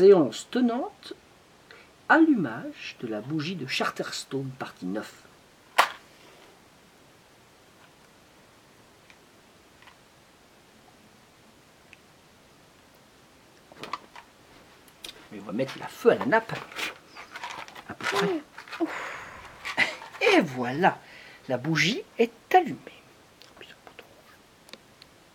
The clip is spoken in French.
Séance tenante, allumage de la bougie de Charterstone, partie 9. on va mettre la feu à la nappe. À peu près. Et voilà, la bougie est allumée.